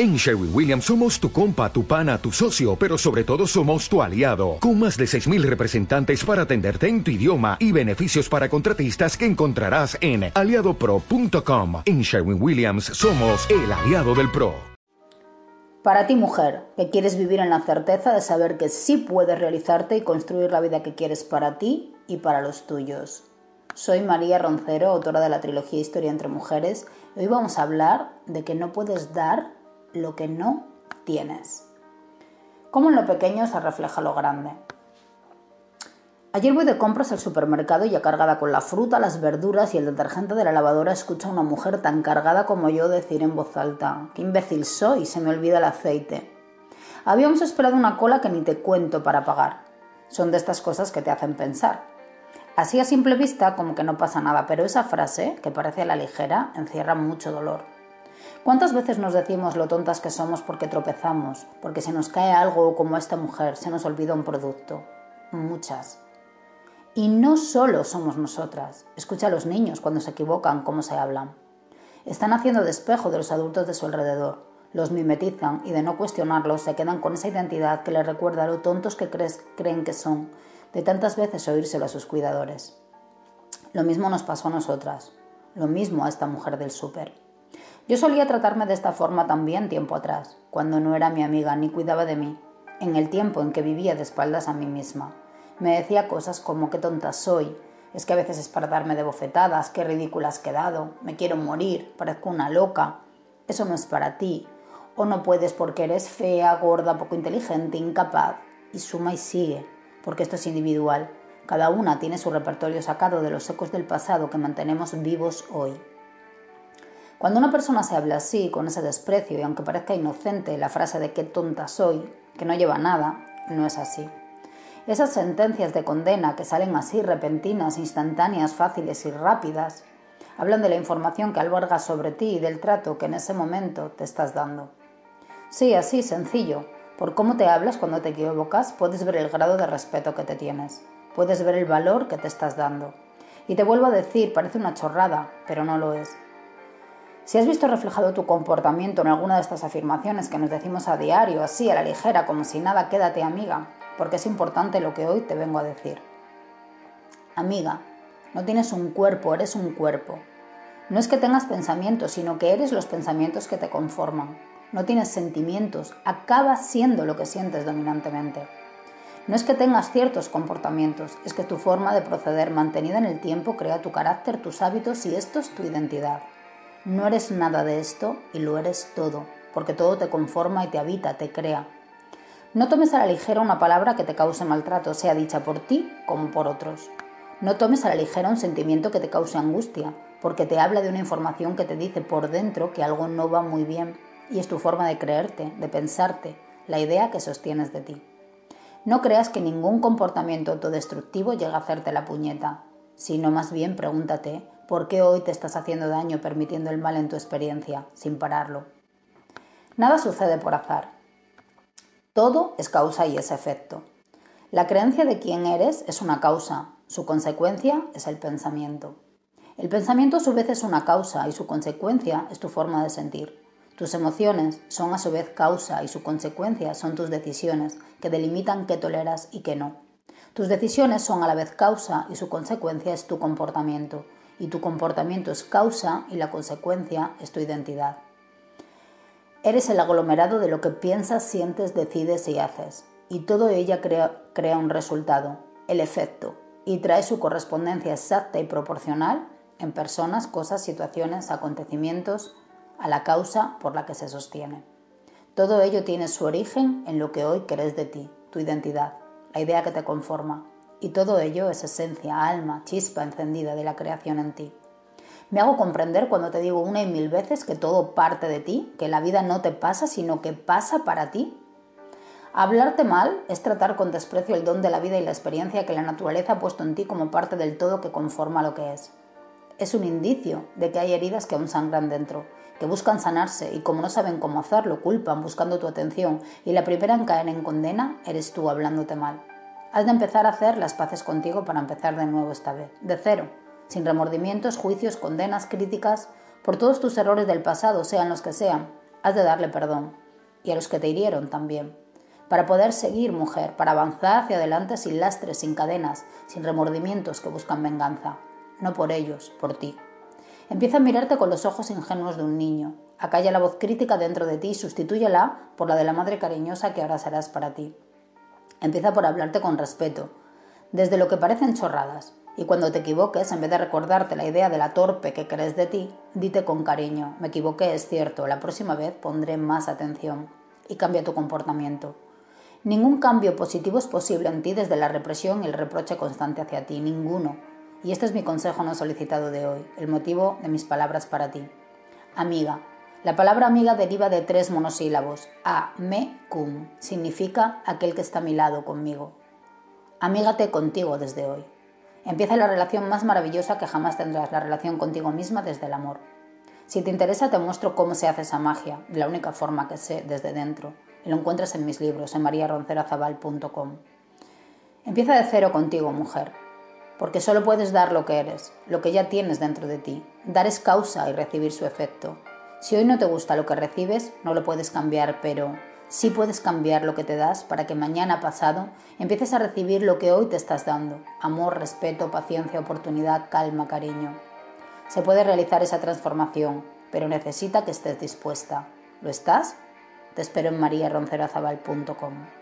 En Sherwin Williams somos tu compa, tu pana, tu socio, pero sobre todo somos tu aliado, con más de 6.000 representantes para atenderte en tu idioma y beneficios para contratistas que encontrarás en aliadopro.com. En Sherwin Williams somos el aliado del PRO. Para ti mujer, que quieres vivir en la certeza de saber que sí puedes realizarte y construir la vida que quieres para ti y para los tuyos. Soy María Roncero, autora de la trilogía Historia entre Mujeres, y hoy vamos a hablar de que no puedes dar lo que no tienes. ¿Cómo en lo pequeño se refleja lo grande? Ayer voy de compras al supermercado y ya cargada con la fruta, las verduras y el detergente de la lavadora escucho a una mujer tan cargada como yo decir en voz alta, qué imbécil soy, se me olvida el aceite. Habíamos esperado una cola que ni te cuento para pagar. Son de estas cosas que te hacen pensar. Así a simple vista como que no pasa nada, pero esa frase, que parece a la ligera, encierra mucho dolor. ¿Cuántas veces nos decimos lo tontas que somos porque tropezamos, porque se nos cae algo como a esta mujer, se nos olvida un producto? Muchas. Y no solo somos nosotras. Escucha a los niños cuando se equivocan, cómo se hablan. Están haciendo despejo de los adultos de su alrededor. Los mimetizan y de no cuestionarlos se quedan con esa identidad que les recuerda lo tontos que creen que son, de tantas veces oírselo a sus cuidadores. Lo mismo nos pasó a nosotras, lo mismo a esta mujer del súper. Yo solía tratarme de esta forma también tiempo atrás, cuando no era mi amiga ni cuidaba de mí, en el tiempo en que vivía de espaldas a mí misma. Me decía cosas como qué tonta soy, es que a veces es para darme de bofetadas, qué ridícula has quedado, me quiero morir, parezco una loca, eso no es para ti, o no puedes porque eres fea, gorda, poco inteligente, incapaz, y suma y sigue, porque esto es individual. Cada una tiene su repertorio sacado de los ecos del pasado que mantenemos vivos hoy. Cuando una persona se habla así, con ese desprecio, y aunque parezca inocente la frase de qué tonta soy, que no lleva nada, no es así. Esas sentencias de condena que salen así repentinas, instantáneas, fáciles y rápidas, hablan de la información que albergas sobre ti y del trato que en ese momento te estás dando. Sí, así, sencillo. Por cómo te hablas cuando te equivocas, puedes ver el grado de respeto que te tienes. Puedes ver el valor que te estás dando. Y te vuelvo a decir, parece una chorrada, pero no lo es. Si has visto reflejado tu comportamiento en alguna de estas afirmaciones que nos decimos a diario, así a la ligera, como si nada, quédate amiga, porque es importante lo que hoy te vengo a decir. Amiga, no tienes un cuerpo, eres un cuerpo. No es que tengas pensamientos, sino que eres los pensamientos que te conforman. No tienes sentimientos, acabas siendo lo que sientes dominantemente. No es que tengas ciertos comportamientos, es que tu forma de proceder mantenida en el tiempo crea tu carácter, tus hábitos y esto es tu identidad. No eres nada de esto y lo eres todo, porque todo te conforma y te habita, te crea. No tomes a la ligera una palabra que te cause maltrato, sea dicha por ti como por otros. No tomes a la ligera un sentimiento que te cause angustia, porque te habla de una información que te dice por dentro que algo no va muy bien, y es tu forma de creerte, de pensarte, la idea que sostienes de ti. No creas que ningún comportamiento autodestructivo llega a hacerte la puñeta, sino más bien pregúntate ¿Por qué hoy te estás haciendo daño permitiendo el mal en tu experiencia, sin pararlo? Nada sucede por azar. Todo es causa y es efecto. La creencia de quién eres es una causa, su consecuencia es el pensamiento. El pensamiento a su vez es una causa y su consecuencia es tu forma de sentir. Tus emociones son a su vez causa y su consecuencia son tus decisiones que delimitan qué toleras y qué no. Tus decisiones son a la vez causa y su consecuencia es tu comportamiento, y tu comportamiento es causa y la consecuencia es tu identidad. Eres el aglomerado de lo que piensas, sientes, decides y haces, y todo ello crea, crea un resultado, el efecto, y trae su correspondencia exacta y proporcional en personas, cosas, situaciones, acontecimientos, a la causa por la que se sostiene. Todo ello tiene su origen en lo que hoy crees de ti, tu identidad, la idea que te conforma, y todo ello es esencia, alma, chispa encendida de la creación en ti. Me hago comprender cuando te digo una y mil veces que todo parte de ti, que la vida no te pasa, sino que pasa para ti. Hablarte mal es tratar con desprecio el don de la vida y la experiencia que la naturaleza ha puesto en ti como parte del todo que conforma lo que es. Es un indicio de que hay heridas que aún sangran dentro, que buscan sanarse y como no saben cómo hacerlo, culpan buscando tu atención y la primera en caer en condena eres tú hablándote mal. Has de empezar a hacer las paces contigo para empezar de nuevo esta vez, de cero, sin remordimientos, juicios, condenas, críticas, por todos tus errores del pasado, sean los que sean. Has de darle perdón. Y a los que te hirieron también. Para poder seguir, mujer, para avanzar hacia adelante sin lastres, sin cadenas, sin remordimientos que buscan venganza. No por ellos, por ti. Empieza a mirarte con los ojos ingenuos de un niño. Acalla la voz crítica dentro de ti y sustitúyela por la de la madre cariñosa que ahora serás para ti. Empieza por hablarte con respeto, desde lo que parecen chorradas, y cuando te equivoques, en vez de recordarte la idea de la torpe que crees de ti, dite con cariño, me equivoqué, es cierto, la próxima vez pondré más atención y cambia tu comportamiento. Ningún cambio positivo es posible en ti desde la represión y el reproche constante hacia ti, ninguno. Y este es mi consejo no solicitado de hoy, el motivo de mis palabras para ti. Amiga. La palabra amiga deriva de tres monosílabos. A, me, cum. Significa aquel que está a mi lado conmigo. Amígate contigo desde hoy. Empieza la relación más maravillosa que jamás tendrás, la relación contigo misma desde el amor. Si te interesa, te muestro cómo se hace esa magia, la única forma que sé, desde dentro. Y lo encuentras en mis libros, en mariaroncerazabal.com. Empieza de cero contigo, mujer porque solo puedes dar lo que eres, lo que ya tienes dentro de ti. Dar es causa y recibir su efecto. Si hoy no te gusta lo que recibes, no lo puedes cambiar, pero sí puedes cambiar lo que te das para que mañana pasado empieces a recibir lo que hoy te estás dando. Amor, respeto, paciencia, oportunidad, calma, cariño. Se puede realizar esa transformación, pero necesita que estés dispuesta. ¿Lo estás? Te espero en mariaroncerazabal.com.